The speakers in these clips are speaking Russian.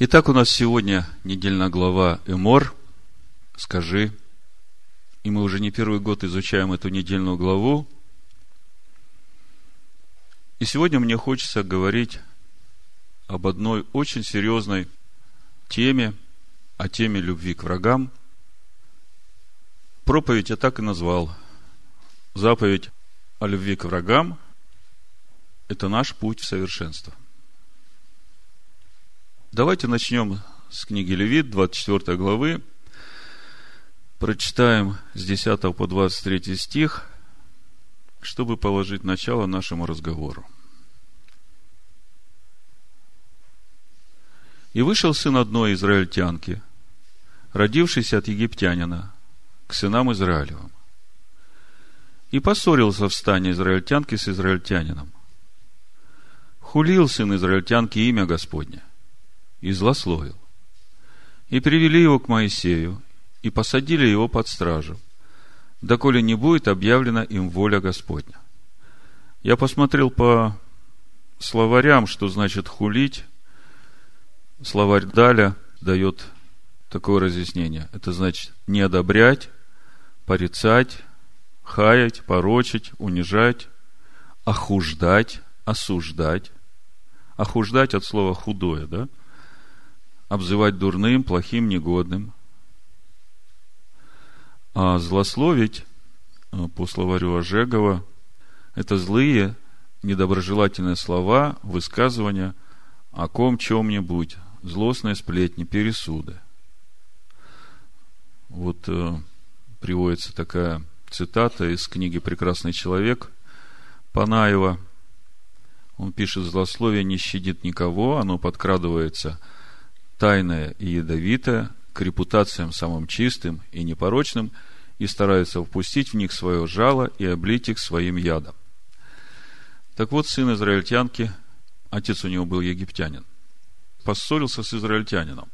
Итак, у нас сегодня недельная глава Эмор. Скажи. И мы уже не первый год изучаем эту недельную главу. И сегодня мне хочется говорить об одной очень серьезной теме, о теме любви к врагам. Проповедь я так и назвал. Заповедь о любви к врагам – это наш путь в совершенство – Давайте начнем с книги Левит, 24 главы. Прочитаем с 10 по 23 стих, чтобы положить начало нашему разговору. И вышел сын одной израильтянки, родившийся от египтянина, к сынам Израилевым. И поссорился в стане израильтянки с израильтянином. Хулил сын израильтянки имя Господне и злословил. И привели его к Моисею, и посадили его под стражу, доколе не будет объявлена им воля Господня. Я посмотрел по словарям, что значит хулить. Словарь Даля дает такое разъяснение. Это значит не одобрять, порицать, хаять, порочить, унижать, охуждать, осуждать. Охуждать от слова худое, да? Обзывать дурным, плохим, негодным. А злословить, э, по словарю Ожегова, это злые, недоброжелательные слова, высказывания о ком чем-нибудь, злостные сплетни, пересуды. Вот э, приводится такая цитата из книги «Прекрасный человек» Панаева. Он пишет, злословие не щадит никого, оно подкрадывается – тайное и ядовитое, к репутациям самым чистым и непорочным, и старается впустить в них свое жало и облить их своим ядом. Так вот, сын израильтянки, отец у него был египтянин, поссорился с израильтянином.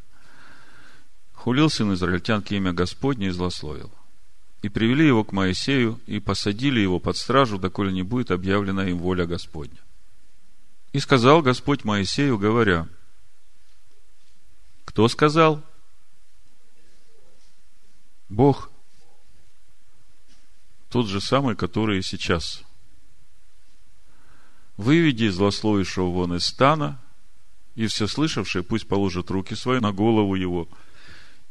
Хулил сын израильтянки имя Господне и злословил. И привели его к Моисею, и посадили его под стражу, доколе не будет объявлена им воля Господня. И сказал Господь Моисею, говоря – кто сказал? Бог. Тот же самый, который и сейчас. Выведи злословившего вон из стана, и все слышавшие пусть положат руки свои на голову его,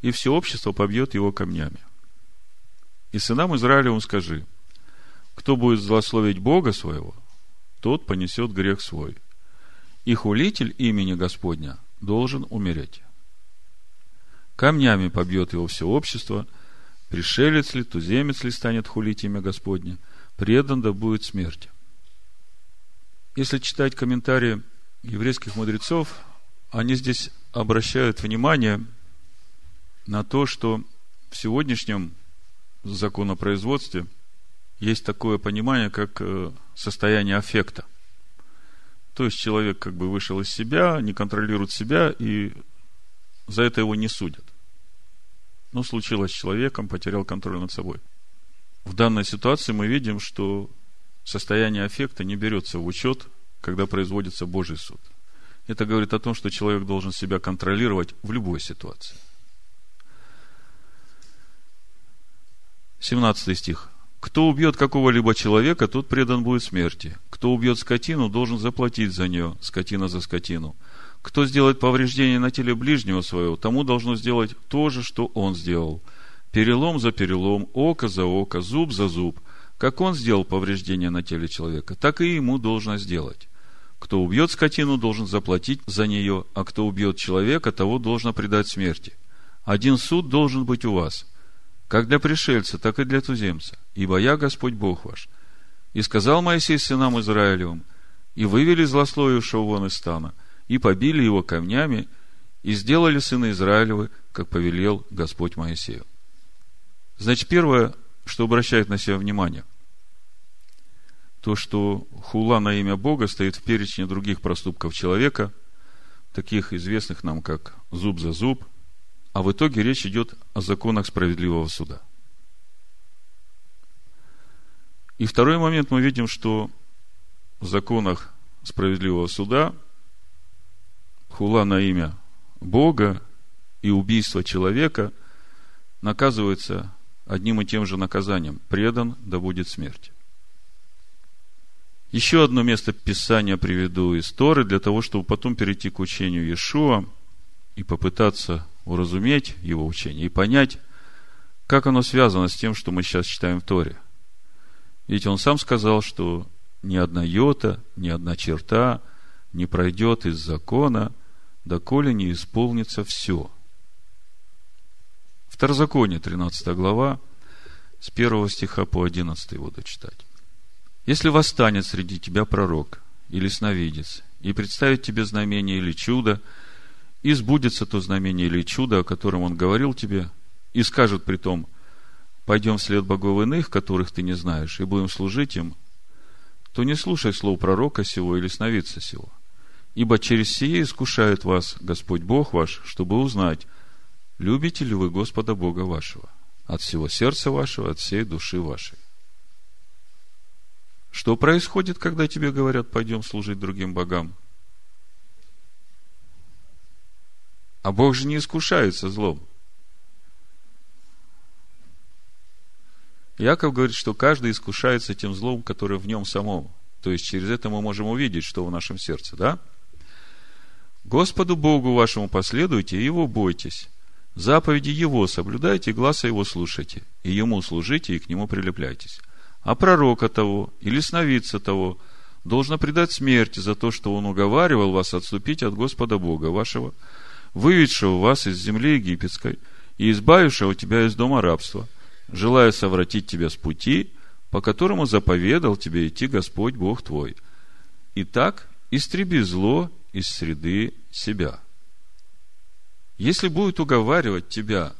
и все общество побьет его камнями. И сынам Израилевым скажи, кто будет злословить Бога своего, тот понесет грех свой. И хулитель имени Господня должен умереть. Камнями побьет его все общество, пришелец ли, туземец ли станет хулить имя Господне, предан да будет смерти. Если читать комментарии еврейских мудрецов, они здесь обращают внимание на то, что в сегодняшнем законопроизводстве есть такое понимание, как э, состояние аффекта. То есть человек как бы вышел из себя, не контролирует себя, и за это его не судят. Ну, случилось с человеком, потерял контроль над собой. В данной ситуации мы видим, что состояние аффекта не берется в учет, когда производится Божий суд. Это говорит о том, что человек должен себя контролировать в любой ситуации. 17 стих. Кто убьет какого-либо человека, тот предан будет смерти. Кто убьет скотину, должен заплатить за нее, скотина за скотину. Кто сделает повреждение на теле ближнего своего, тому должно сделать то же, что он сделал. Перелом за перелом, око за око, зуб за зуб. Как он сделал повреждение на теле человека, так и ему должно сделать. Кто убьет скотину, должен заплатить за нее, а кто убьет человека, того должно предать смерти. Один суд должен быть у вас, как для пришельца, так и для туземца, ибо я Господь Бог ваш. И сказал Моисей сынам Израилевым, и вывели злословившего вон из стана – и побили его камнями, и сделали сына Израилевы, как повелел Господь Моисею. Значит, первое, что обращает на себя внимание, то, что хула на имя Бога стоит в перечне других проступков человека, таких известных нам, как зуб за зуб, а в итоге речь идет о законах справедливого суда. И второй момент мы видим, что в законах справедливого суда хула на имя Бога и убийство человека наказывается одним и тем же наказанием. Предан, да будет смерть. Еще одно место Писания приведу из Торы, для того, чтобы потом перейти к учению Иешуа и попытаться уразуметь его учение и понять, как оно связано с тем, что мы сейчас читаем в Торе. Ведь он сам сказал, что ни одна йота, ни одна черта не пройдет из закона, доколе не исполнится все. Второзаконие, 13 глава, с 1 стиха по 11 буду читать. «Если восстанет среди тебя пророк или сновидец, и представит тебе знамение или чудо, и сбудется то знамение или чудо, о котором он говорил тебе, и скажет при том, пойдем вслед богов иных, которых ты не знаешь, и будем служить им, то не слушай слов пророка сего или сновидца сего. Ибо через сие искушает вас Господь Бог ваш, чтобы узнать, любите ли вы Господа Бога вашего, от всего сердца вашего, от всей души вашей. Что происходит, когда тебе говорят, пойдем служить другим богам? А Бог же не искушается злом. Яков говорит, что каждый искушается тем злом, которое в нем самом. То есть через это мы можем увидеть, что в нашем сердце, да? Господу Богу вашему последуйте и Его бойтесь. Заповеди Его соблюдайте, глаза Его слушайте, и Ему служите, и к Нему прилепляйтесь. А пророка того, или сновидца того, должно предать смерти за то, что он уговаривал вас отступить от Господа Бога вашего, выведшего вас из земли египетской и избавившего тебя из дома рабства – желая совратить тебя с пути, по которому заповедал тебе идти Господь Бог твой. Итак, истреби зло из среды себя. Если будет уговаривать тебя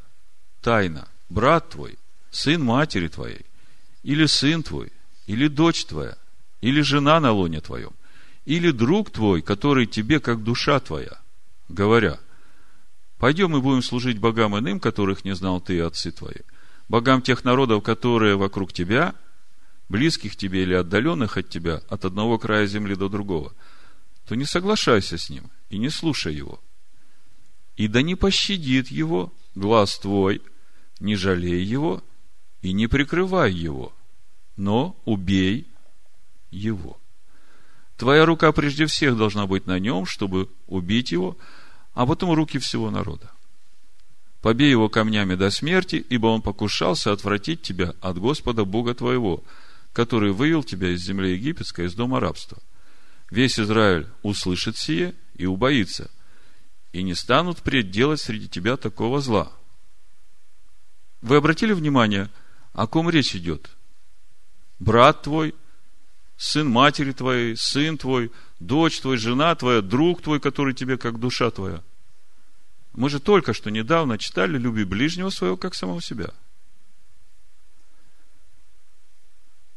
тайно брат твой, сын матери твоей, или сын твой, или дочь твоя, или жена на лоне твоем, или друг твой, который тебе как душа твоя, говоря, пойдем и будем служить богам иным, которых не знал ты и отцы твои – богам тех народов, которые вокруг тебя, близких тебе или отдаленных от тебя, от одного края земли до другого, то не соглашайся с ним и не слушай его. И да не пощадит его глаз твой, не жалей его и не прикрывай его, но убей его. Твоя рука прежде всех должна быть на нем, чтобы убить его, а потом руки всего народа побей его камнями до смерти, ибо он покушался отвратить тебя от Господа Бога твоего, который вывел тебя из земли египетской, из дома рабства. Весь Израиль услышит сие и убоится, и не станут впредь делать среди тебя такого зла. Вы обратили внимание, о ком речь идет? Брат твой, сын матери твоей, сын твой, дочь твой, жена твоя, друг твой, который тебе как душа твоя – мы же только что недавно читали «Люби ближнего своего, как самого себя».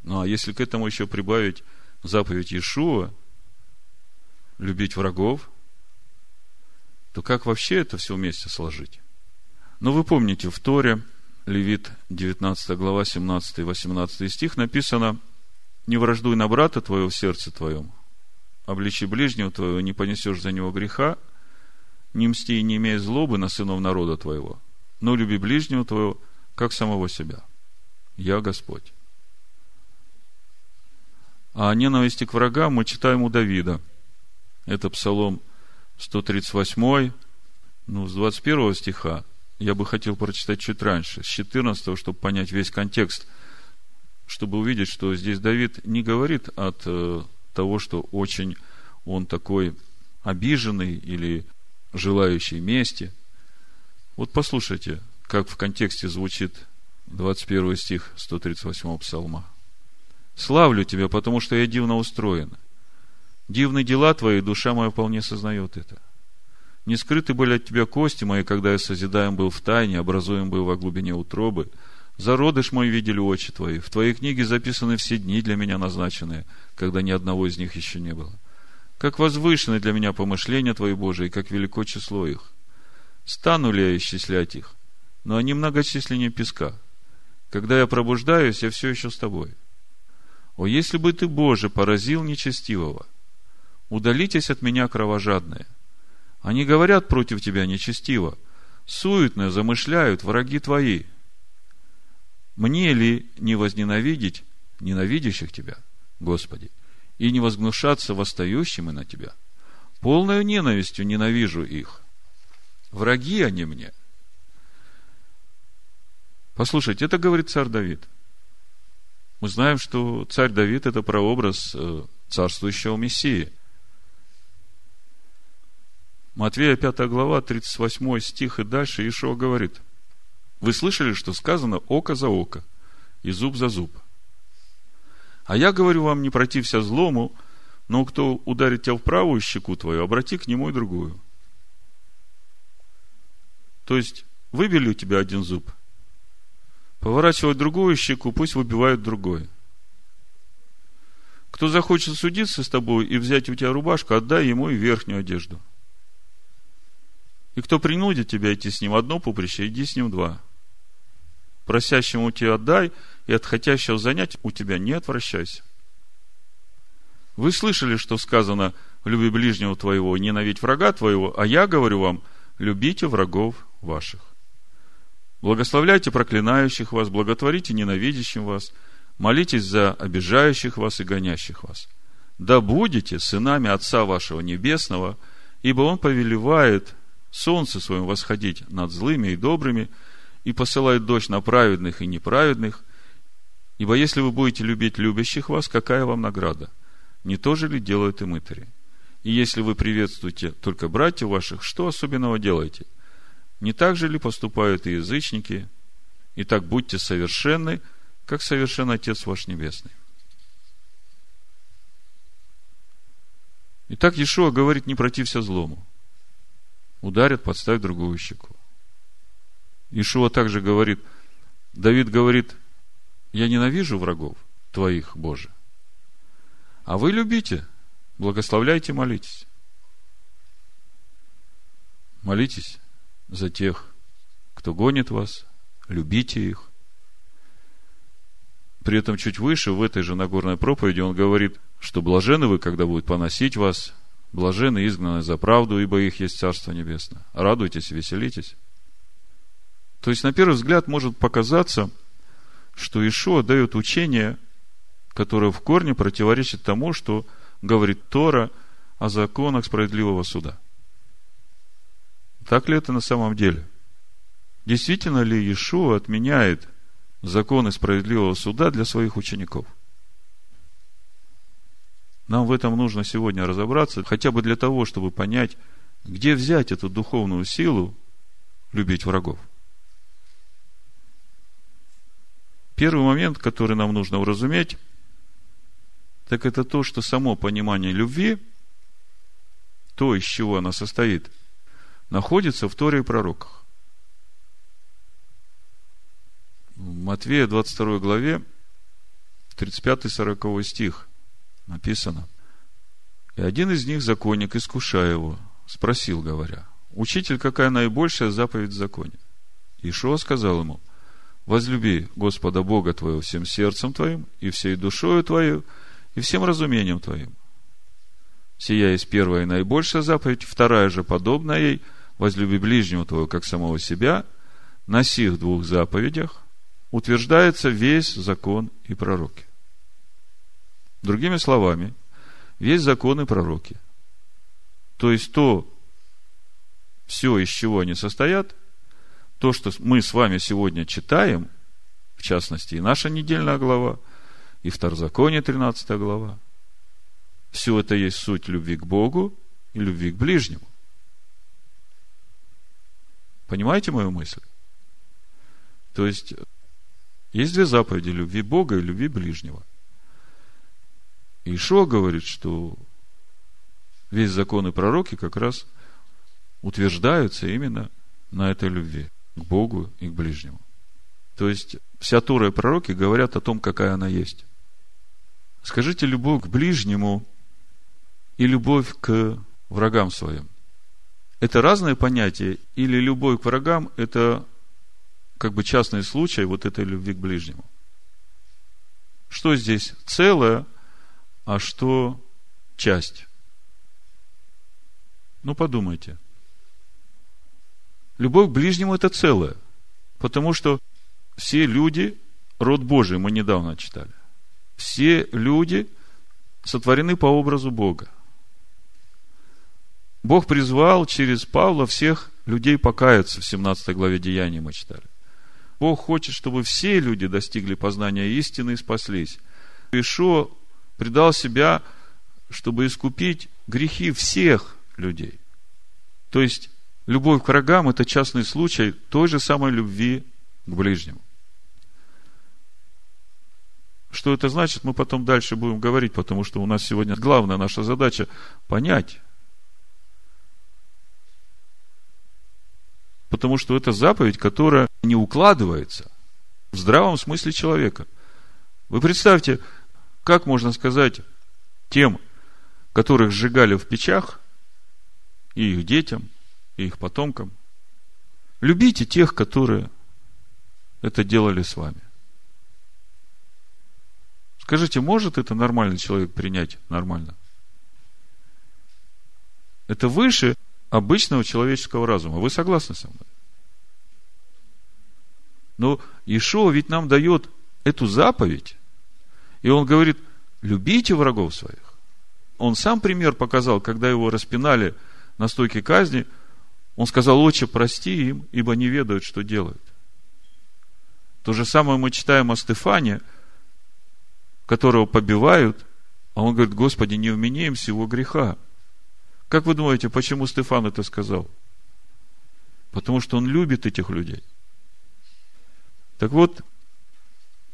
Ну, а если к этому еще прибавить заповедь Иешуа, любить врагов, то как вообще это все вместе сложить? Ну, вы помните, в Торе, Левит 19 глава, 17 и 18 стих написано, «Не враждуй на брата твоего в сердце твоем, обличи ближнего твоего, не понесешь за него греха, не мсти и не имей злобы на сынов народа твоего, но люби ближнего твоего, как самого себя. Я Господь. А о ненависти к врагам мы читаем у Давида. Это Псалом 138, ну, с 21 стиха. Я бы хотел прочитать чуть раньше, с 14, чтобы понять весь контекст, чтобы увидеть, что здесь Давид не говорит от э, того, что очень он такой обиженный или желающий мести. Вот послушайте, как в контексте звучит 21 стих 138 псалма. «Славлю Тебя, потому что я дивно устроен. Дивны дела Твои, душа моя вполне сознает это. Не скрыты были от Тебя кости мои, когда я созидаем был в тайне, образуем был во глубине утробы. Зародыш мой видели очи Твои. В Твоей книге записаны все дни для меня назначенные, когда ни одного из них еще не было. Как возвышены для меня помышления Твои, Божии, как велико число их. Стану ли я исчислять их? Но они многочисленнее песка. Когда я пробуждаюсь, я все еще с Тобой. О, если бы Ты, Боже, поразил нечестивого! Удалитесь от меня, кровожадные! Они говорят против тебя нечестиво, суетно замышляют враги твои. Мне ли не возненавидеть ненавидящих тебя, Господи, и не возгнушаться восстающими на тебя? Полною ненавистью ненавижу их. Враги они мне. Послушайте, это говорит царь Давид. Мы знаем, что царь Давид – это прообраз э, царствующего Мессии – Матвея 5 глава, 38 стих и дальше Ишуа говорит, вы слышали, что сказано око за око и зуб за зуб. А я говорю вам, не протився злому, но кто ударит тебя в правую щеку твою, обрати к нему и другую. То есть, выбили у тебя один зуб, поворачивают другую щеку, пусть выбивают другой. Кто захочет судиться с тобой и взять у тебя рубашку, отдай ему и верхнюю одежду – и кто принудит тебя идти с ним одно поприще, иди с ним два. Просящему тебе отдай, и от хотящего занять у тебя не отвращайся. Вы слышали, что сказано, люби ближнего твоего, ненавидь врага твоего, а я говорю вам, любите врагов ваших. Благословляйте проклинающих вас, благотворите ненавидящим вас, молитесь за обижающих вас и гонящих вас. Да будете сынами Отца вашего Небесного, ибо Он повелевает солнце своим восходить над злыми и добрыми, и посылает дождь на праведных и неправедных. Ибо если вы будете любить любящих вас, какая вам награда? Не то же ли делают и мытари? И если вы приветствуете только братьев ваших, что особенного делаете? Не так же ли поступают и язычники? И так будьте совершенны, как совершен Отец ваш Небесный. Итак, Иешуа говорит, не протився злому ударят, подставь другую щеку. Ишуа также говорит, Давид говорит, я ненавижу врагов твоих, Боже. А вы любите, благословляйте, молитесь. Молитесь за тех, кто гонит вас, любите их. При этом чуть выше, в этой же Нагорной проповеди, он говорит, что блажены вы, когда будут поносить вас, Блажены изгнаны за правду, ибо их есть Царство Небесное. Радуйтесь, веселитесь. То есть, на первый взгляд, может показаться, что Ишуа дает учение, которое в корне противоречит тому, что говорит Тора о законах справедливого суда. Так ли это на самом деле? Действительно ли Иешуа отменяет законы справедливого суда для своих учеников? Нам в этом нужно сегодня разобраться, хотя бы для того, чтобы понять, где взять эту духовную силу любить врагов. Первый момент, который нам нужно уразуметь, так это то, что само понимание любви, то, из чего она состоит, находится в Торе и пророках. В Матвея 22 главе, 35-40 стих – написано. И один из них, законник, искушая его, спросил, говоря, «Учитель, какая наибольшая заповедь в законе?» Ишуа сказал ему, «Возлюби Господа Бога твоего всем сердцем твоим, и всей душою твою, и всем разумением твоим». Сия есть первая и наибольшая заповедь, вторая же подобная ей, возлюби ближнего твоего, как самого себя, на сих двух заповедях утверждается весь закон и пророки. Другими словами, весь закон и пророки. То есть то, все, из чего они состоят, то, что мы с вами сегодня читаем, в частности, и наша недельная глава, и Второзаконие, 13 глава, все это есть суть любви к Богу и любви к ближнему. Понимаете мою мысль? То есть, есть две заповеди любви Бога и любви ближнего – Ишо говорит, что весь закон и пророки как раз утверждаются именно на этой любви к Богу и к ближнему. То есть, вся Тора и пророки говорят о том, какая она есть. Скажите, любовь к ближнему и любовь к врагам своим. Это разные понятия, или любовь к врагам – это как бы частный случай вот этой любви к ближнему. Что здесь целое, а что часть? Ну, подумайте. Любовь к ближнему – это целое. Потому что все люди – род Божий, мы недавно читали. Все люди сотворены по образу Бога. Бог призвал через Павла всех людей покаяться. В 17 главе Деяний мы читали. Бог хочет, чтобы все люди достигли познания истины и спаслись. Ишо предал себя, чтобы искупить грехи всех людей. То есть, любовь к врагам – это частный случай той же самой любви к ближнему. Что это значит, мы потом дальше будем говорить, потому что у нас сегодня главная наша задача – понять. Потому что это заповедь, которая не укладывается в здравом смысле человека. Вы представьте, как можно сказать тем, которых сжигали в печах, и их детям, и их потомкам, любите тех, которые это делали с вами. Скажите, может это нормальный человек принять нормально? Это выше обычного человеческого разума. Вы согласны со мной? Но Ишуа ведь нам дает эту заповедь, и он говорит, любите врагов своих. Он сам пример показал, когда его распинали на стойке казни, он сказал, отче, прости им, ибо не ведают, что делают. То же самое мы читаем о Стефане – которого побивают, а он говорит, Господи, не вменяем всего греха. Как вы думаете, почему Стефан это сказал? Потому что он любит этих людей. Так вот,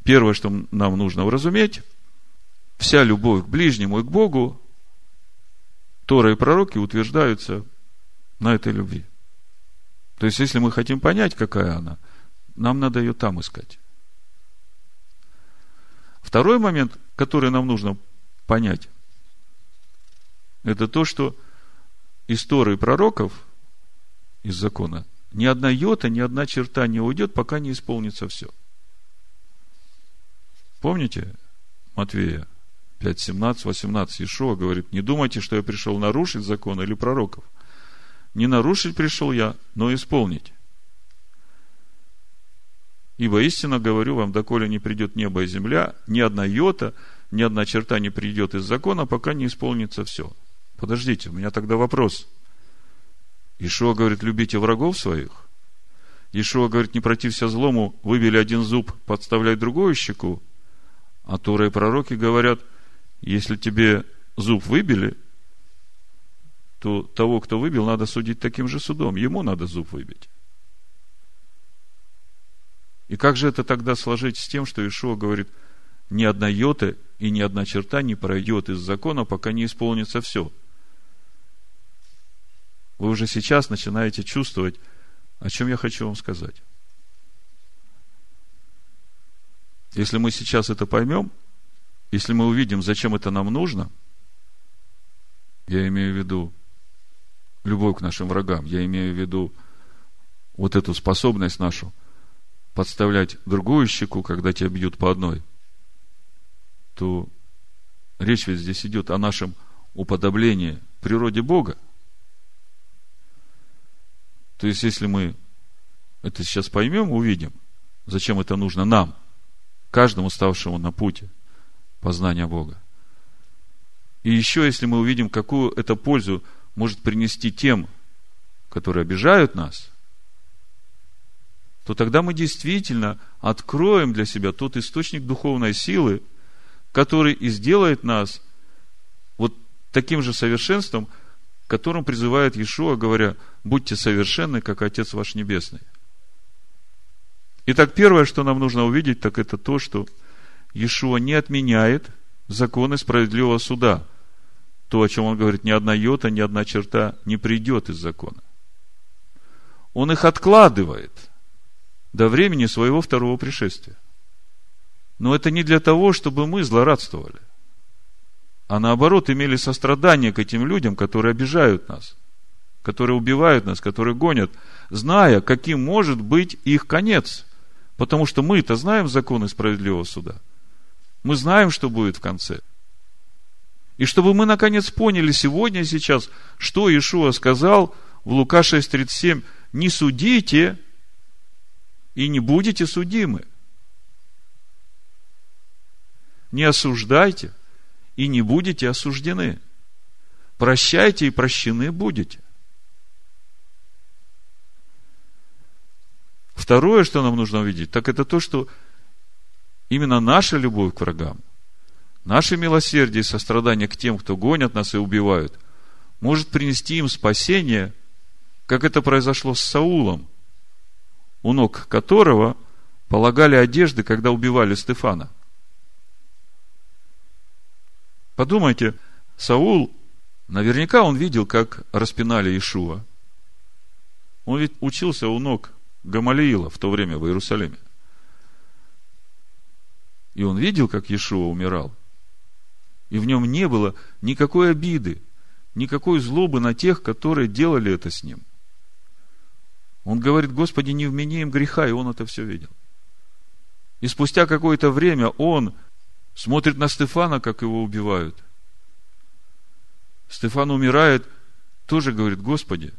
первое, что нам нужно уразуметь, вся любовь к ближнему и к Богу, Тора и пророки утверждаются на этой любви. То есть, если мы хотим понять, какая она, нам надо ее там искать. Второй момент, который нам нужно понять, это то, что истории пророков из закона ни одна йота, ни одна черта не уйдет, пока не исполнится все. Помните Матвея 5, 17, 18 Ишуа говорит, не думайте, что я пришел нарушить закон или пророков. Не нарушить пришел я, но исполнить. Ибо истинно говорю вам, доколе не придет небо и земля, ни одна йота, ни одна черта не придет из закона, пока не исполнится все. Подождите, у меня тогда вопрос. Ишуа говорит, любите врагов своих. Ишуа говорит, не протився злому, выбили один зуб, подставляй другую щеку. А Торы и пророки говорят, если тебе зуб выбили, то того, кто выбил, надо судить таким же судом. Ему надо зуб выбить. И как же это тогда сложить с тем, что Ишуа говорит, ни одна йота и ни одна черта не пройдет из закона, пока не исполнится все. Вы уже сейчас начинаете чувствовать, о чем я хочу вам сказать. Если мы сейчас это поймем, если мы увидим, зачем это нам нужно, я имею в виду любовь к нашим врагам, я имею в виду вот эту способность нашу подставлять другую щеку, когда тебя бьют по одной, то речь ведь здесь идет о нашем уподоблении природе Бога. То есть, если мы это сейчас поймем, увидим, зачем это нужно нам, каждому ставшему на пути познания Бога. И еще, если мы увидим, какую это пользу может принести тем, которые обижают нас, то тогда мы действительно откроем для себя тот источник духовной силы, который и сделает нас вот таким же совершенством, которым призывает Иешуа, говоря, будьте совершенны, как Отец ваш Небесный. Итак, первое, что нам нужно увидеть, так это то, что Иешуа не отменяет законы справедливого суда. То, о чем он говорит, ни одна йота, ни одна черта не придет из закона. Он их откладывает – до времени своего второго пришествия. Но это не для того, чтобы мы злорадствовали, а наоборот имели сострадание к этим людям, которые обижают нас, которые убивают нас, которые гонят, зная, каким может быть их конец. Потому что мы-то знаем законы справедливого суда. Мы знаем, что будет в конце. И чтобы мы наконец поняли сегодня, сейчас, что Иешуа сказал в Лука 6.37, не судите и не будете судимы. Не осуждайте и не будете осуждены. Прощайте и прощены будете. Второе, что нам нужно увидеть, так это то, что именно наша любовь к врагам, наше милосердие и сострадание к тем, кто гонят нас и убивают, может принести им спасение, как это произошло с Саулом, у ног которого полагали одежды, когда убивали Стефана. Подумайте, Саул, наверняка он видел, как распинали Ишуа. Он ведь учился у ног Гамалиила в то время в Иерусалиме. И он видел, как Иешуа умирал. И в нем не было никакой обиды, никакой злобы на тех, которые делали это с ним. Он говорит, Господи, не вмени им греха, и он это все видел. И спустя какое-то время он смотрит на Стефана, как его убивают. Стефан умирает, тоже говорит, Господи,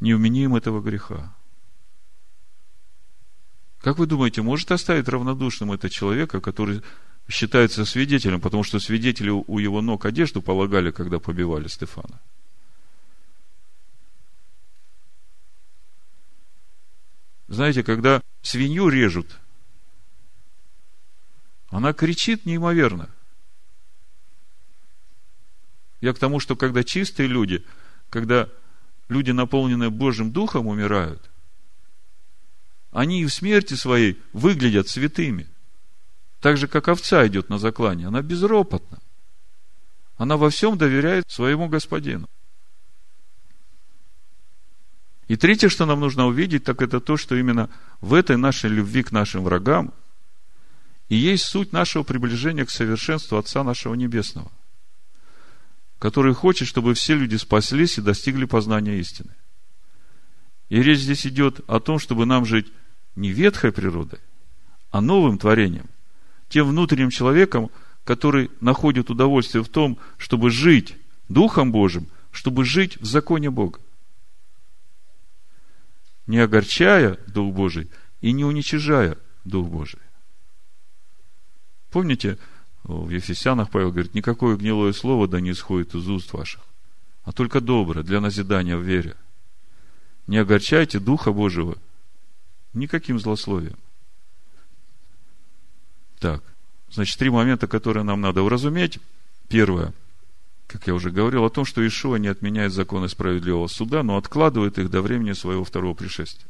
не вмени им этого греха. Как вы думаете, может оставить равнодушным это человека, который считается свидетелем, потому что свидетели у его ног одежду полагали, когда побивали Стефана? Знаете, когда свинью режут, она кричит неимоверно. Я к тому, что когда чистые люди, когда люди, наполненные Божьим Духом, умирают – они и в смерти своей выглядят святыми. Так же, как овца идет на заклание. Она безропотна. Она во всем доверяет своему господину. И третье, что нам нужно увидеть, так это то, что именно в этой нашей любви к нашим врагам и есть суть нашего приближения к совершенству Отца нашего Небесного, который хочет, чтобы все люди спаслись и достигли познания истины. И речь здесь идет о том, чтобы нам жить не ветхой природой, а новым творением, тем внутренним человеком, который находит удовольствие в том, чтобы жить Духом Божьим, чтобы жить в законе Бога. Не огорчая Дух Божий и не уничижая Дух Божий. Помните, в Ефесянах Павел говорит, никакое гнилое слово да не исходит из уст ваших, а только доброе для назидания в вере. Не огорчайте Духа Божьего – Никаким злословием. Так, значит, три момента, которые нам надо уразуметь. Первое, как я уже говорил, о том, что Ишуа не отменяет законы справедливого суда, но откладывает их до времени своего второго пришествия.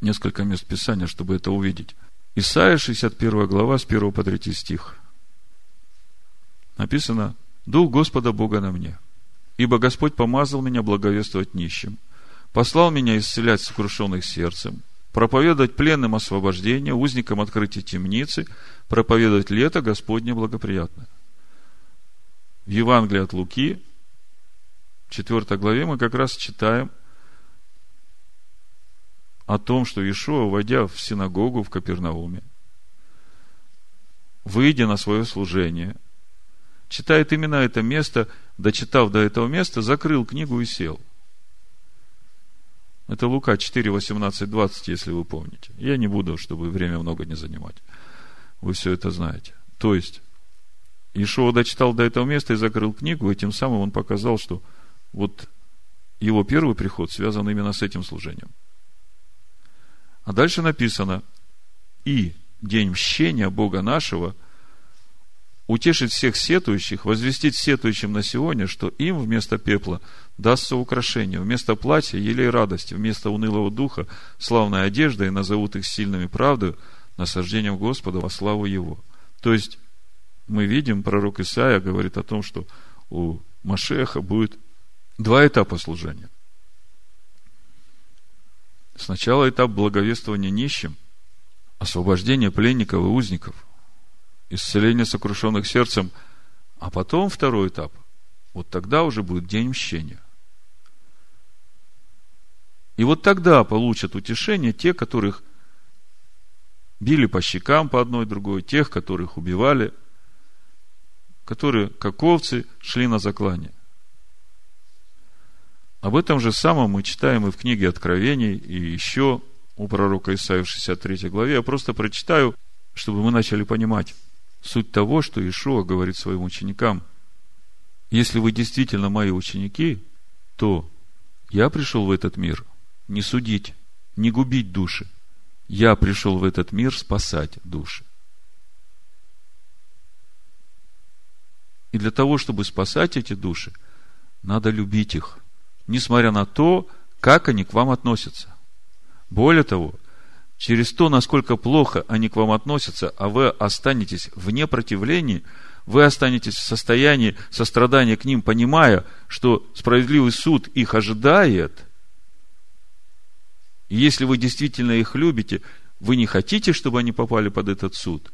Несколько мест Писания, чтобы это увидеть. Исайя, 61 глава, с 1 по 3 стих. Написано, «Дух Господа Бога на мне, ибо Господь помазал меня благовествовать нищим, послал меня исцелять сокрушенных сердцем, проповедовать пленным освобождение, узникам открытие темницы, проповедовать лето Господне благоприятное. В Евангелии от Луки, 4 главе, мы как раз читаем о том, что Иешуа, войдя в синагогу в Капернауме, выйдя на свое служение, читает именно это место, дочитав до этого места, закрыл книгу и сел. Это Лука 4, 18, 20, если вы помните. Я не буду, чтобы время много не занимать. Вы все это знаете. То есть, Ишуа дочитал до этого места и закрыл книгу, и тем самым он показал, что вот его первый приход связан именно с этим служением. А дальше написано, и день мщения Бога нашего – утешить всех сетующих, возвестить сетующим на сегодня, что им вместо пепла дастся украшение, вместо платья елей радости, вместо унылого духа славная одежда, и назовут их сильными правдой, насаждением Господа во славу Его. То есть, мы видим, пророк Исаия говорит о том, что у Машеха будет два этапа служения. Сначала этап благовествования нищим, освобождение пленников и узников – исцеление сокрушенных сердцем, а потом второй этап. Вот тогда уже будет день мщения. И вот тогда получат утешение те, которых били по щекам по одной другой, тех, которых убивали, которые, как овцы, шли на заклание. Об этом же самом мы читаем и в книге Откровений, и еще у пророка Исаия в 63 главе. Я просто прочитаю, чтобы мы начали понимать суть того, что Ишуа говорит своим ученикам. Если вы действительно мои ученики, то я пришел в этот мир не судить, не губить души. Я пришел в этот мир спасать души. И для того, чтобы спасать эти души, надо любить их, несмотря на то, как они к вам относятся. Более того, через то, насколько плохо они к вам относятся, а вы останетесь в непротивлении, вы останетесь в состоянии сострадания к ним, понимая, что справедливый суд их ожидает. И если вы действительно их любите, вы не хотите, чтобы они попали под этот суд,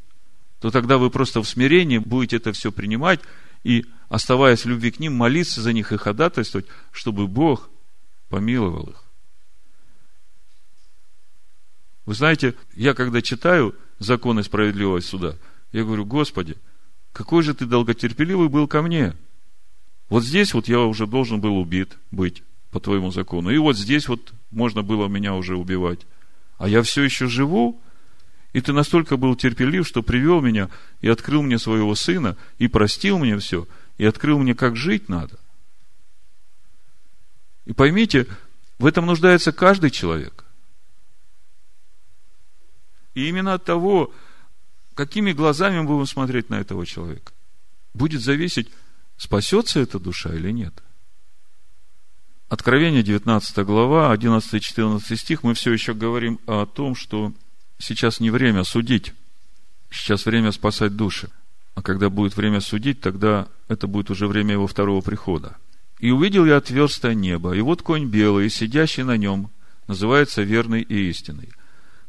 то тогда вы просто в смирении будете это все принимать и, оставаясь в любви к ним, молиться за них и ходатайствовать, чтобы Бог помиловал их. Вы знаете, я когда читаю законы справедливого суда, я говорю, Господи, какой же ты долготерпеливый был ко мне. Вот здесь вот я уже должен был убит быть по твоему закону. И вот здесь вот можно было меня уже убивать. А я все еще живу, и ты настолько был терпелив, что привел меня и открыл мне своего сына, и простил мне все, и открыл мне, как жить надо. И поймите, в этом нуждается каждый человек. И именно от того, какими глазами мы будем смотреть на этого человека, будет зависеть, спасется эта душа или нет. Откровение 19 глава, 11-14 стих, мы все еще говорим о том, что сейчас не время судить. Сейчас время спасать души. А когда будет время судить, тогда это будет уже время его второго прихода. И увидел я отверстое небо, и вот конь белый, сидящий на нем, называется верный и истинный,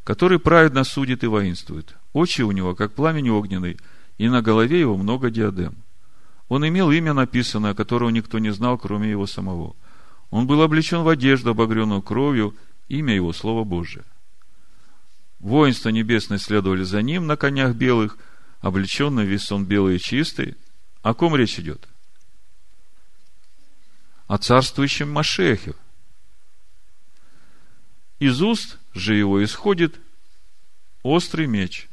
который праведно судит и воинствует. Очи у него, как пламень огненный, и на голове его много диадем. Он имел имя написанное, которого никто не знал, кроме его самого. Он был облечен в одежду, обогренную кровью, имя его Слово Божие. Воинство небесное следовали за ним на конях белых, облеченный весь он белый и чистый. О ком речь идет? О царствующем Машехе. Из уст же его исходит острый меч,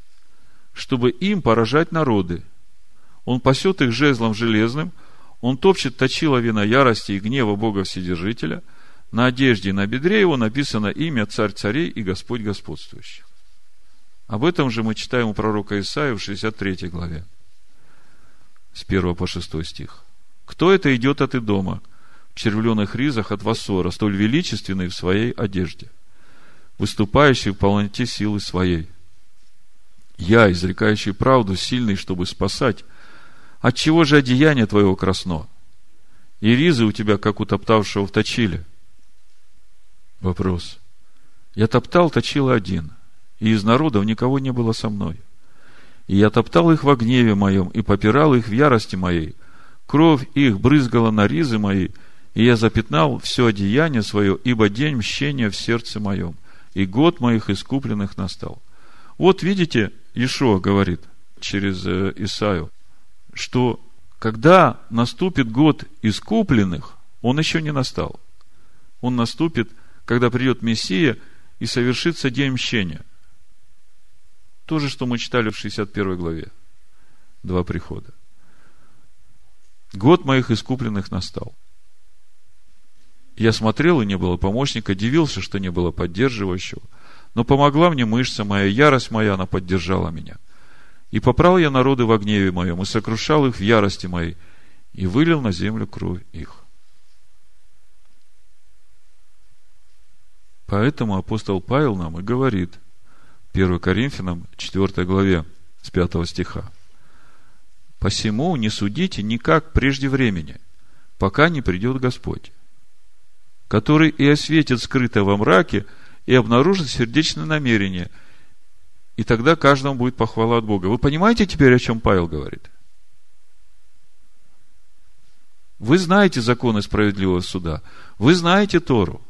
чтобы им поражать народы. Он пасет их жезлом железным, он топчет точила вина ярости и гнева Бога Вседержителя. На одежде и на бедре его написано имя Царь царей и Господь господствующих. Об этом же мы читаем у пророка Исаия в 63 главе, с 1 по 6 стих. «Кто это идет от Идома, в червленых ризах от Вассора, столь величественный в своей одежде, выступающий в полноте силы своей? Я, изрекающий правду, сильный, чтобы спасать. От чего же одеяние твоего красно? И ризы у тебя, как у топтавшего в точиле?» Вопрос. Я топтал, точила один – и из народов никого не было со мной. И я топтал их во гневе моем, и попирал их в ярости моей. Кровь их брызгала на ризы мои, и я запятнал все одеяние свое, ибо день мщения в сердце моем, и год моих искупленных настал. Вот видите, Ишуа говорит через э, Исаю, что когда наступит год искупленных, он еще не настал. Он наступит, когда придет Мессия и совершится день мщения – то же, что мы читали в 61 главе. Два прихода. Год моих искупленных настал. Я смотрел, и не было помощника, дивился, что не было поддерживающего. Но помогла мне мышца моя, ярость моя, она поддержала меня. И попрал я народы во гневе моем, и сокрушал их в ярости моей, и вылил на землю кровь их. Поэтому апостол Павел нам и говорит, 1 Коринфянам 4 главе с 5 стиха. «Посему не судите никак прежде времени, пока не придет Господь, который и осветит скрытое во мраке и обнаружит сердечное намерение, и тогда каждому будет похвала от Бога». Вы понимаете теперь, о чем Павел говорит? Вы знаете законы справедливого суда, вы знаете Тору,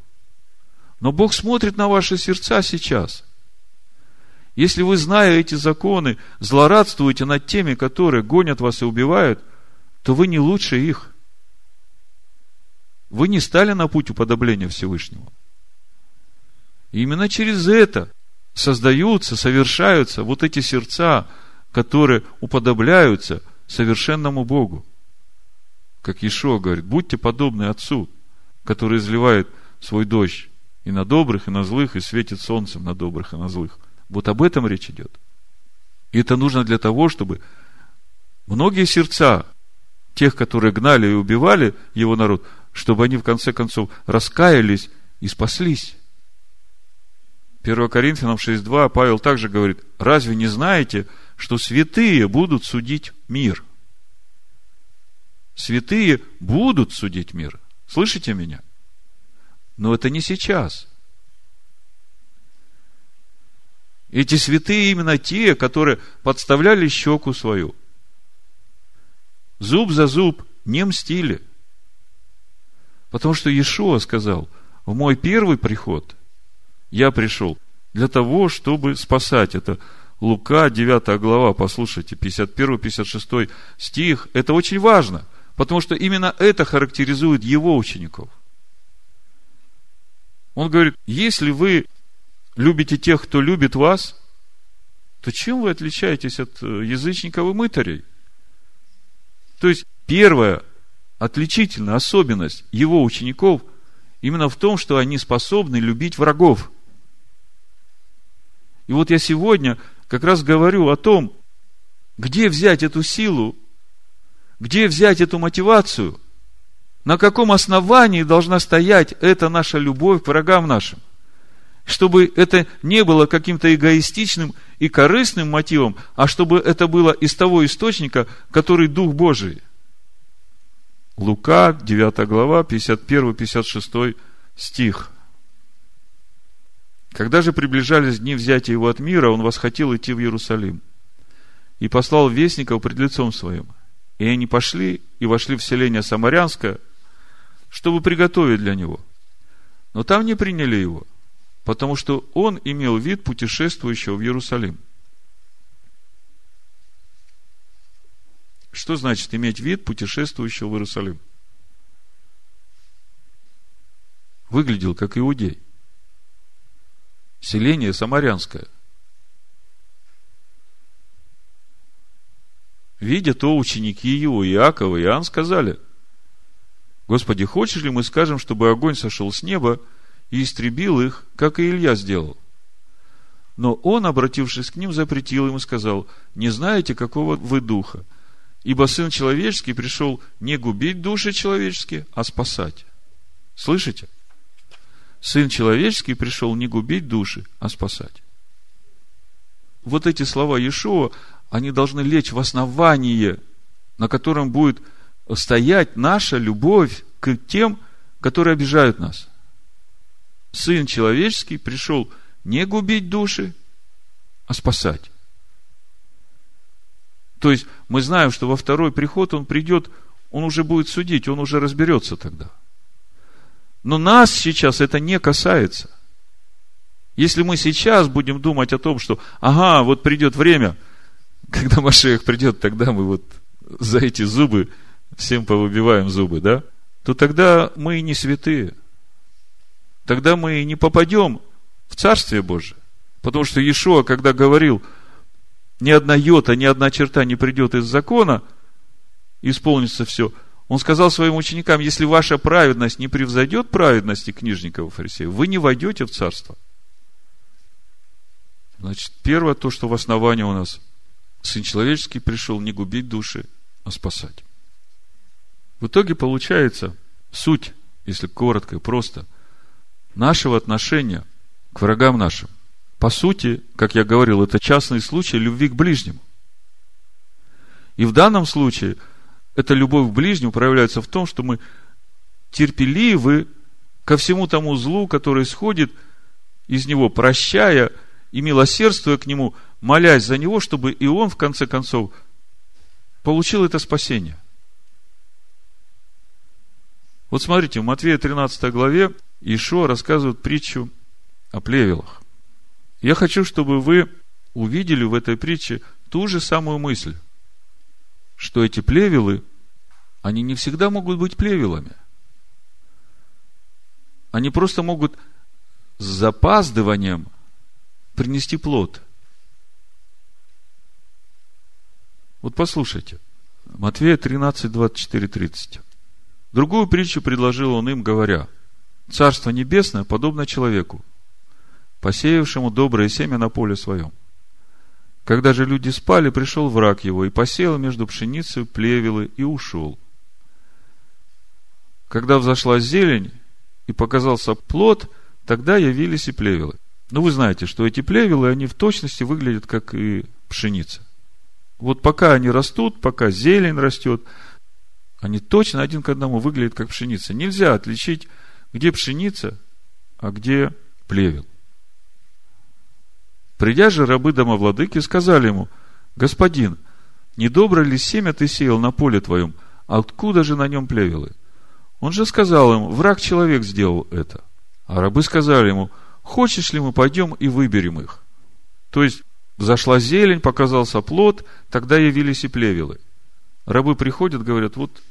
но Бог смотрит на ваши сердца сейчас – если вы, зная эти законы, злорадствуете над теми, которые гонят вас и убивают, то вы не лучше их. вы не стали на путь уподобления Всевышнему. И именно через это создаются, совершаются вот эти сердца, которые уподобляются совершенному Богу. Как Ишуа говорит, будьте подобны Отцу, который изливает свой дождь и на добрых, и на злых, и светит солнцем на добрых и на злых. Вот об этом речь идет. И это нужно для того, чтобы многие сердца тех, которые гнали и убивали его народ, чтобы они в конце концов раскаялись и спаслись. 1 Коринфянам 6.2 Павел также говорит, разве не знаете, что святые будут судить мир? Святые будут судить мир. Слышите меня? Но это не сейчас. Эти святые именно те, которые подставляли щеку свою. Зуб за зуб не мстили. Потому что Иешуа сказал, в мой первый приход я пришел для того, чтобы спасать. Это Лука, 9 глава, послушайте, 51-56 стих. Это очень важно, потому что именно это характеризует его учеников – он говорит, если вы любите тех, кто любит вас, то чем вы отличаетесь от э, язычников и мытарей? То есть, первая отличительная особенность его учеников именно в том, что они способны любить врагов. И вот я сегодня как раз говорю о том, где взять эту силу, где взять эту мотивацию, на каком основании должна стоять эта наша любовь к врагам нашим? Чтобы это не было каким-то эгоистичным и корыстным мотивом, а чтобы это было из того источника, который Дух Божий. Лука, 9 глава, 51-56 стих. Когда же приближались дни взятия его от мира, он восхотел идти в Иерусалим. И послал вестников пред лицом своим. И они пошли и вошли в селение Самарянское – чтобы приготовить для него. Но там не приняли его, потому что он имел вид путешествующего в Иерусалим. Что значит иметь вид путешествующего в Иерусалим? Выглядел как иудей. Селение Самарянское. Видя то, ученики его, Иакова и Иоанн сказали – Господи, хочешь ли мы скажем, чтобы огонь сошел с неба и истребил их, как и Илья сделал? Но он, обратившись к ним, запретил им и сказал, не знаете, какого вы духа, ибо Сын Человеческий пришел не губить души человеческие, а спасать. Слышите? Сын Человеческий пришел не губить души, а спасать. Вот эти слова Иешуа, они должны лечь в основание, на котором будет стоять наша любовь к тем, которые обижают нас. Сын человеческий пришел не губить души, а спасать. То есть мы знаем, что во второй приход он придет, он уже будет судить, он уже разберется тогда. Но нас сейчас это не касается. Если мы сейчас будем думать о том, что, ага, вот придет время, когда Машех придет, тогда мы вот за эти зубы всем повыбиваем зубы, да? То тогда мы не святые. Тогда мы не попадем в Царствие Божие. Потому что Иешуа, когда говорил, ни одна йота, ни одна черта не придет из закона, исполнится все, он сказал своим ученикам, если ваша праведность не превзойдет праведности книжников и фарисеев, вы не войдете в царство. Значит, первое то, что в основании у нас Сын Человеческий пришел не губить души, а спасать. В итоге получается суть, если коротко и просто, нашего отношения к врагам нашим. По сути, как я говорил, это частный случай любви к ближнему. И в данном случае эта любовь к ближнему проявляется в том, что мы терпеливы ко всему тому злу, который исходит из него, прощая и милосердствуя к нему, молясь за него, чтобы и он, в конце концов, получил это спасение. Вот смотрите, в Матвея 13 главе Ишуа рассказывает притчу о плевелах. Я хочу, чтобы вы увидели в этой притче ту же самую мысль, что эти плевелы, они не всегда могут быть плевелами. они просто могут с запаздыванием принести плод. Вот послушайте. Матфея 13, 24, 30. Другую притчу предложил он им, говоря, «Царство небесное подобно человеку, посеявшему доброе семя на поле своем. Когда же люди спали, пришел враг его и посеял между пшеницей плевелы и ушел. Когда взошла зелень и показался плод, тогда явились и плевелы. Но вы знаете, что эти плевелы, они в точности выглядят как и пшеница. Вот пока они растут, пока зелень растет, они точно один к одному выглядят как пшеница. Нельзя отличить, где пшеница, а где плевел. Придя же рабы домовладыки, сказали ему, Господин, недобро ли семя ты сеял на поле твоем? Откуда же на нем плевелы? Он же сказал им, враг человек сделал это. А рабы сказали ему, хочешь ли мы пойдем и выберем их? То есть, зашла зелень, показался плод, тогда явились и плевелы. Рабы приходят, говорят, вот,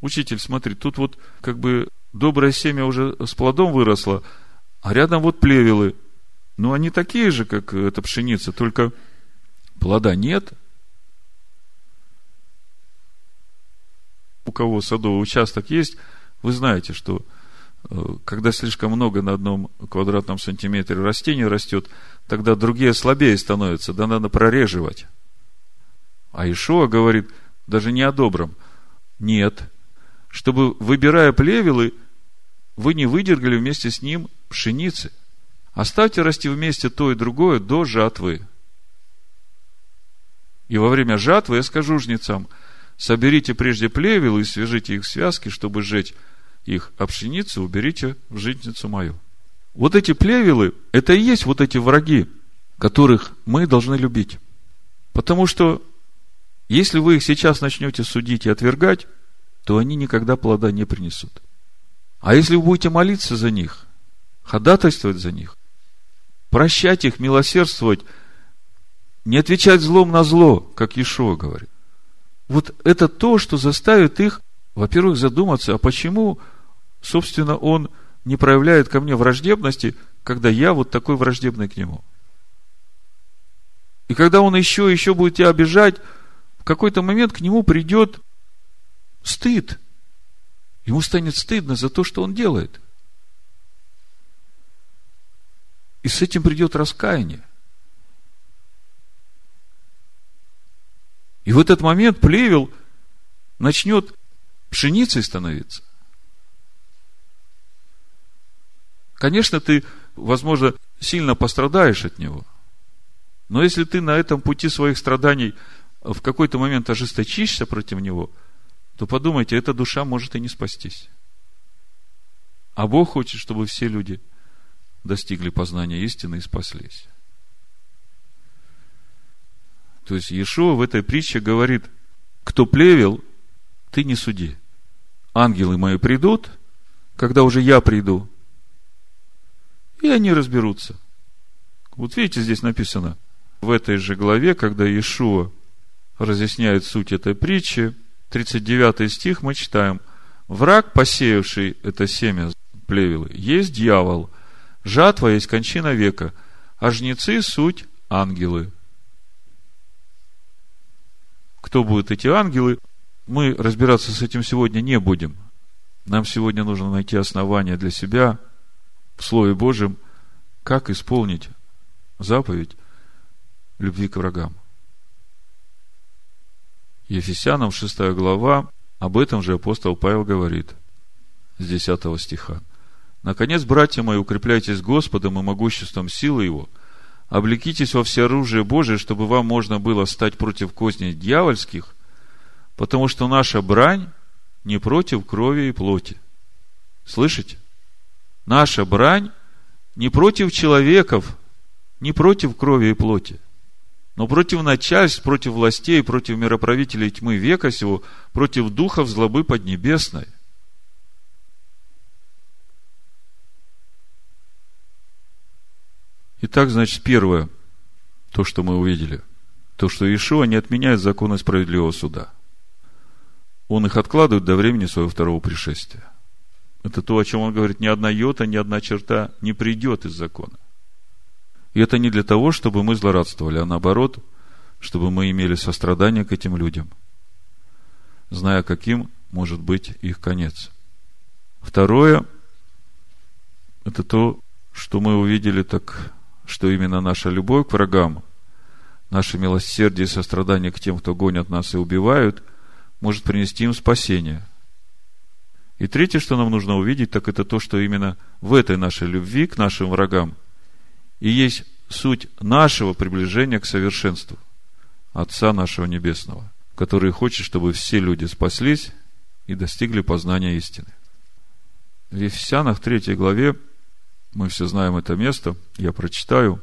учитель, смотри, тут вот как бы доброе семя уже с плодом выросло, а рядом вот плевелы. Ну, они такие же, как эта пшеница, только плода нет. У кого садовый участок есть, вы знаете, что э, когда слишком много на одном квадратном сантиметре растений растет, тогда другие слабее становятся, да надо прореживать. А Ишуа говорит даже не о добром. Нет. Чтобы, выбирая плевелы, вы не выдергали вместе с ним пшеницы – Оставьте расти вместе то и другое до жатвы. И во время жатвы я скажу жнецам, соберите прежде плевелы и свяжите их в связки, чтобы сжечь их, а пшеницу уберите в житницу мою. Вот эти плевелы, это и есть вот эти враги, которых мы должны любить. Потому что, если вы их сейчас начнете судить и отвергать, то они никогда плода не принесут. А если вы будете молиться за них, ходатайствовать за них, прощать их, милосердствовать, не отвечать злом на зло, как Ишуа говорит. Вот это то, что заставит их, во-первых, задуматься, а почему, собственно, он не проявляет ко мне враждебности, когда я вот такой враждебный к нему. И когда он еще, еще будет тебя обижать, в какой-то момент к нему придет стыд. Ему станет стыдно за то, что он делает. И с этим придет раскаяние. И в этот момент плевел начнет пшеницей становиться. Конечно, ты, возможно, сильно пострадаешь от него. Но если ты на этом пути своих страданий в какой-то момент ожесточишься против него, то подумайте, эта душа может и не спастись. А Бог хочет, чтобы все люди – достигли познания истины и спаслись. То есть Иешуа в этой притче говорит, кто плевел, ты не суди. Ангелы мои придут, когда уже я приду, и они разберутся. Вот видите, здесь написано, в этой же главе, когда Иешуа разъясняет суть этой притчи, 39 стих мы читаем, враг, посеявший это семя плевелы, есть дьявол, Жатва есть кончина века, а жнецы – суть ангелы. Кто будут эти ангелы? Мы разбираться с этим сегодня не будем. Нам сегодня нужно найти основания для себя в Слове Божьем, как исполнить заповедь любви к врагам. Ефесянам 6 глава, об этом же апостол Павел говорит с 10 стиха. Наконец, братья мои, укрепляйтесь Господом и могуществом силы Его, облекитесь во все оружие Божие, чтобы вам можно было стать против козней дьявольских, потому что наша брань не против крови и плоти. Слышите? Наша брань не против человеков, не против крови и плоти, но против начальств, против властей, против мироправителей тьмы века сего, против духов злобы поднебесной. Итак, значит, первое, то, что мы увидели, то, что Иешуа не отменяет закона справедливого суда. Он их откладывает до времени своего второго пришествия. Это то, о чем он говорит, ни одна йота, ни одна черта не придет из закона. И это не для того, чтобы мы злорадствовали, а наоборот, чтобы мы имели сострадание к этим людям, зная, каким может быть их конец. Второе, это то, что мы увидели так, что именно наша любовь к врагам, наше милосердие и сострадание к тем, кто гонят нас и убивают, может принести им спасение. И третье, что нам нужно увидеть, так это то, что именно в этой нашей любви к нашим врагам и есть суть нашего приближения к совершенству Отца нашего Небесного, который хочет, чтобы все люди спаслись и достигли познания истины. В Ефесянах 3 главе мы все знаем это место, я прочитаю,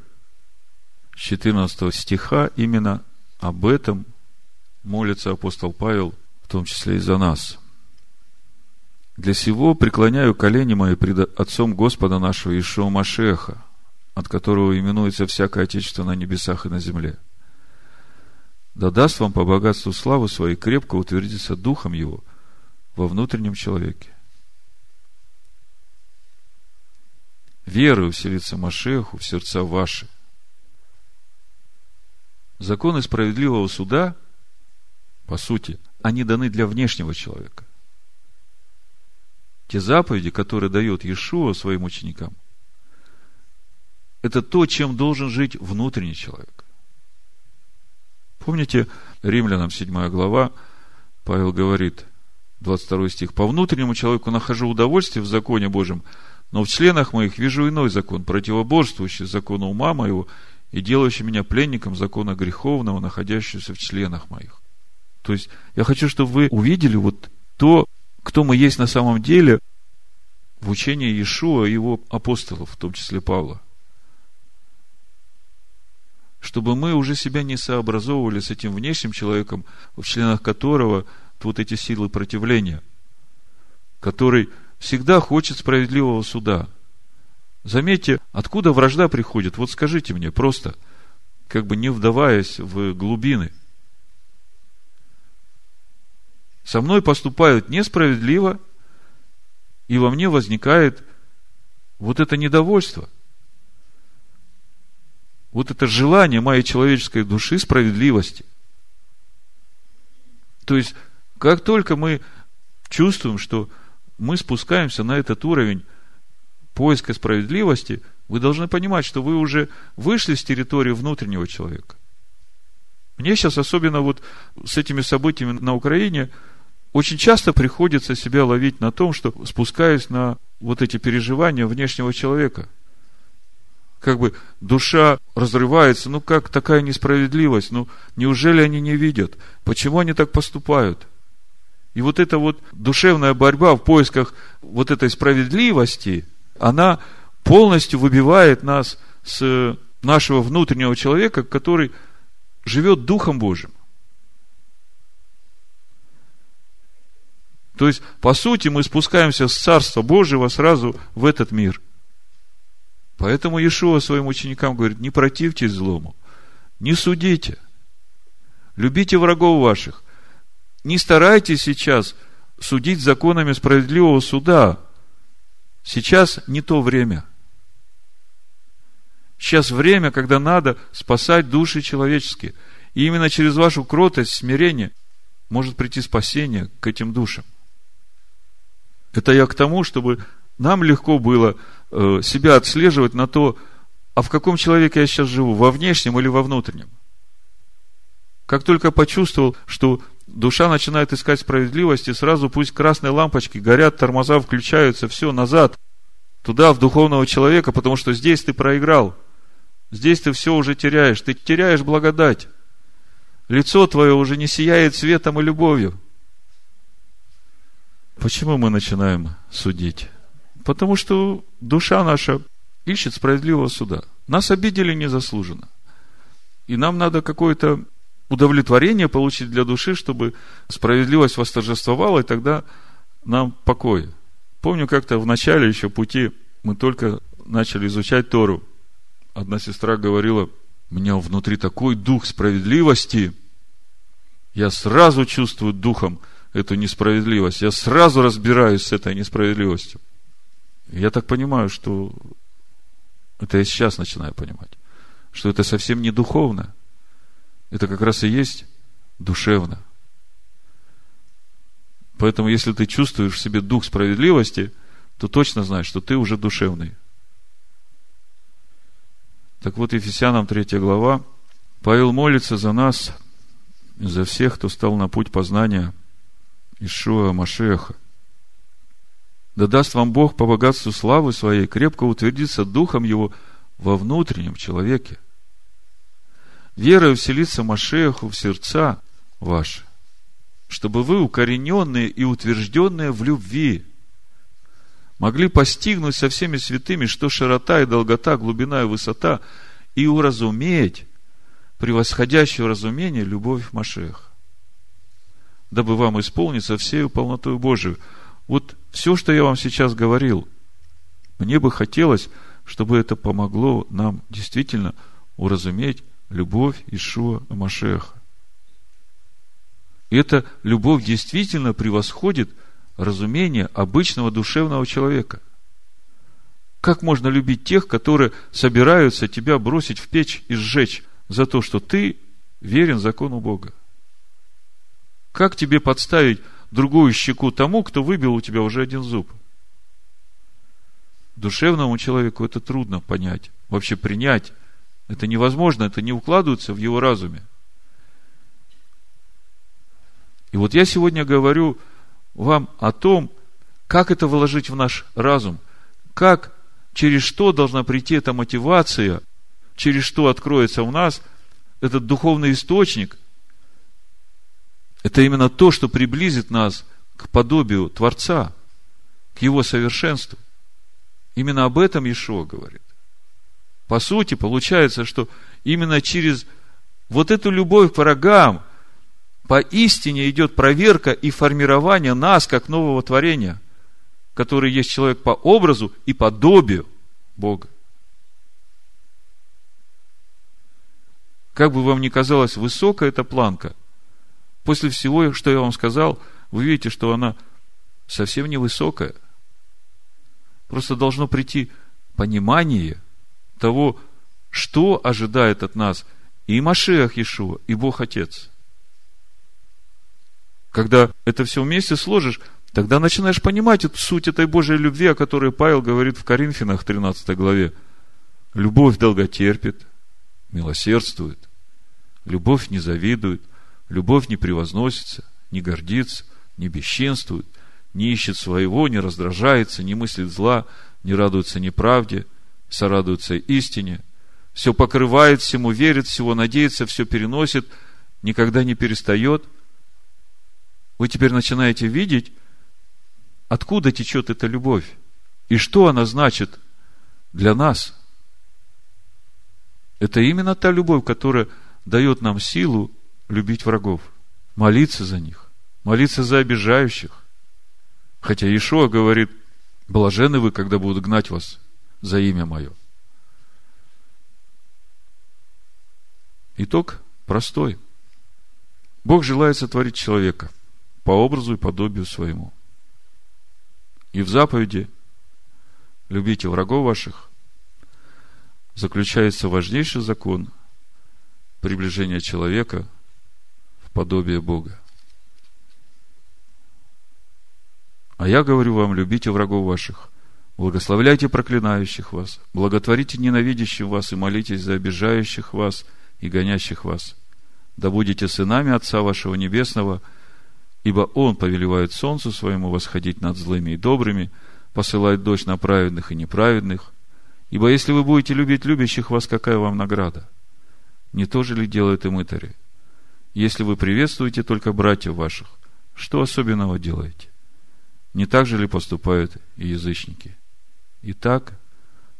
с 14 стиха именно об этом молится апостол Павел, в том числе и за нас. «Для сего преклоняю колени мои пред Отцом Господа нашего Ишуа Машеха, от которого именуется всякое Отечество на небесах и на земле. Да даст вам по богатству славы своей крепко утвердиться Духом Его во внутреннем человеке, верой уселиться Машеху в сердца ваши. Законы справедливого суда, по сути, они даны для внешнего человека. Те заповеди, которые дает Иешуа своим ученикам, это то, чем должен жить внутренний человек. Помните, Римлянам 7 глава, Павел говорит, 22 стих, «По внутреннему человеку нахожу удовольствие в законе Божьем, но в членах моих вижу иной закон, противоборствующий закону ума моего и делающий меня пленником закона греховного, находящегося в членах моих. То есть, я хочу, чтобы вы увидели вот то, кто мы есть на самом деле в учении Иешуа и его апостолов, в том числе Павла. Чтобы мы уже себя не сообразовывали с этим внешним человеком, в членах которого вот эти силы противления, который всегда хочет справедливого суда. Заметьте, откуда вражда приходит? Вот скажите мне просто, как бы не вдаваясь в глубины. Со мной поступают несправедливо, и во мне возникает вот это недовольство. Вот это желание моей человеческой души справедливости. То есть, как только мы чувствуем, что мы спускаемся на этот уровень поиска справедливости, вы должны понимать, что вы уже вышли с территории внутреннего человека. Мне сейчас, особенно вот с этими событиями на Украине, очень часто приходится себя ловить на том, что спускаюсь на вот эти переживания внешнего человека. Как бы душа разрывается, ну как такая несправедливость, ну неужели они не видят? Почему они так поступают? И вот эта вот душевная борьба в поисках вот этой справедливости, она полностью выбивает нас с нашего внутреннего человека, который живет Духом Божьим. То есть, по сути, мы спускаемся с Царства Божьего сразу в этот мир. Поэтому Иешуа своим ученикам говорит, не противьтесь злому, не судите, любите врагов ваших, не старайтесь сейчас судить законами справедливого суда. Сейчас не то время. Сейчас время, когда надо спасать души человеческие. И именно через вашу кротость, смирение может прийти спасение к этим душам. Это я к тому, чтобы нам легко было э, себя отслеживать на то, а в каком человеке я сейчас живу, во внешнем или во внутреннем. Как только почувствовал, что душа начинает искать справедливости, сразу пусть красные лампочки горят, тормоза включаются, все, назад, туда, в духовного человека, потому что здесь ты проиграл. Здесь ты все уже теряешь. Ты теряешь благодать. Лицо твое уже не сияет светом и любовью. Почему мы начинаем судить? Потому что душа наша ищет справедливого суда. Нас обидели незаслуженно. И нам надо какое-то удовлетворение получить для души, чтобы справедливость восторжествовала, и тогда нам покой. Помню, как-то в начале еще пути мы только начали изучать Тору. Одна сестра говорила, у меня внутри такой дух справедливости, я сразу чувствую духом эту несправедливость, я сразу разбираюсь с этой несправедливостью. Я так понимаю, что это я сейчас начинаю понимать, что это совсем не духовно. Это как раз и есть душевно. Поэтому, если ты чувствуешь в себе дух справедливости, то точно знаешь, что ты уже душевный. Так вот, Ефесянам 3 глава, Павел молится за нас за всех, кто стал на путь познания Ишуа Машеха. Да даст вам Бог по богатству славы своей крепко утвердиться духом его во внутреннем человеке. Верой вселиться Машеху в сердца ваши, чтобы вы, укорененные и утвержденные в любви, могли постигнуть со всеми святыми, что широта и долгота, глубина и высота, и уразуметь превосходящее разумение любовь Машех, дабы вам исполниться всею полнотою Божию. Вот все, что я вам сейчас говорил, мне бы хотелось, чтобы это помогло нам действительно уразуметь любовь Ишуа Машеха. И эта любовь действительно превосходит – разумение обычного душевного человека. Как можно любить тех, которые собираются тебя бросить в печь и сжечь за то, что ты верен закону Бога? Как тебе подставить другую щеку тому, кто выбил у тебя уже один зуб? Душевному человеку это трудно понять, вообще принять. Это невозможно, это не укладывается в его разуме. И вот я сегодня говорю вам о том, как это вложить в наш разум, как, через что должна прийти эта мотивация, через что откроется у нас этот духовный источник. Это именно то, что приблизит нас к подобию Творца, к Его совершенству. Именно об этом Ишуа говорит. По сути, получается, что именно через вот эту любовь к врагам – поистине идет проверка и формирование нас как нового творения, который есть человек по образу и подобию Бога. Как бы вам ни казалась высокая эта планка, после всего, что я вам сказал, вы видите, что она совсем не высокая. Просто должно прийти понимание того, что ожидает от нас и Машех Иешуа, и Бог Отец – когда это все вместе сложишь, тогда начинаешь понимать эту суть этой Божьей любви, о которой Павел говорит в Коринфянах 13 главе. Любовь долготерпит, милосердствует, любовь не завидует, любовь не превозносится, не гордится, не бесчинствует, не ищет своего, не раздражается, не мыслит зла, не радуется неправде, сорадуется истине, все покрывает, всему верит, всего надеется, все переносит, никогда не перестает – вы теперь начинаете видеть, откуда течет эта любовь и что она значит для нас. Это именно та любовь, которая дает нам силу любить врагов, молиться за них, молиться за обижающих. Хотя Иешуа говорит, блажены вы, когда будут гнать вас за имя мое. Итог простой. Бог желает сотворить человека – по образу и подобию своему. И в заповеди любите врагов ваших заключается важнейший закон приближения человека в подобие Бога. А я говорю вам, любите врагов ваших, благословляйте проклинающих вас, благотворите ненавидящих вас и молитесь за обижающих вас и гонящих вас. Да будете сынами Отца вашего Небесного – Ибо Он повелевает солнцу своему восходить над злыми и добрыми, посылает дождь на праведных и неправедных. Ибо если вы будете любить любящих вас, какая вам награда? Не то же ли делают и мытари? Если вы приветствуете только братьев ваших, что особенного делаете? Не так же ли поступают и язычники? Итак,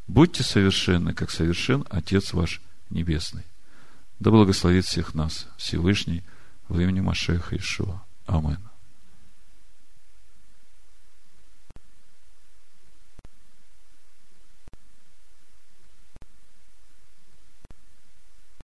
будьте совершенны, как совершен Отец ваш Небесный. Да благословит всех нас Всевышний во имени Машеха Ишуа. Amen.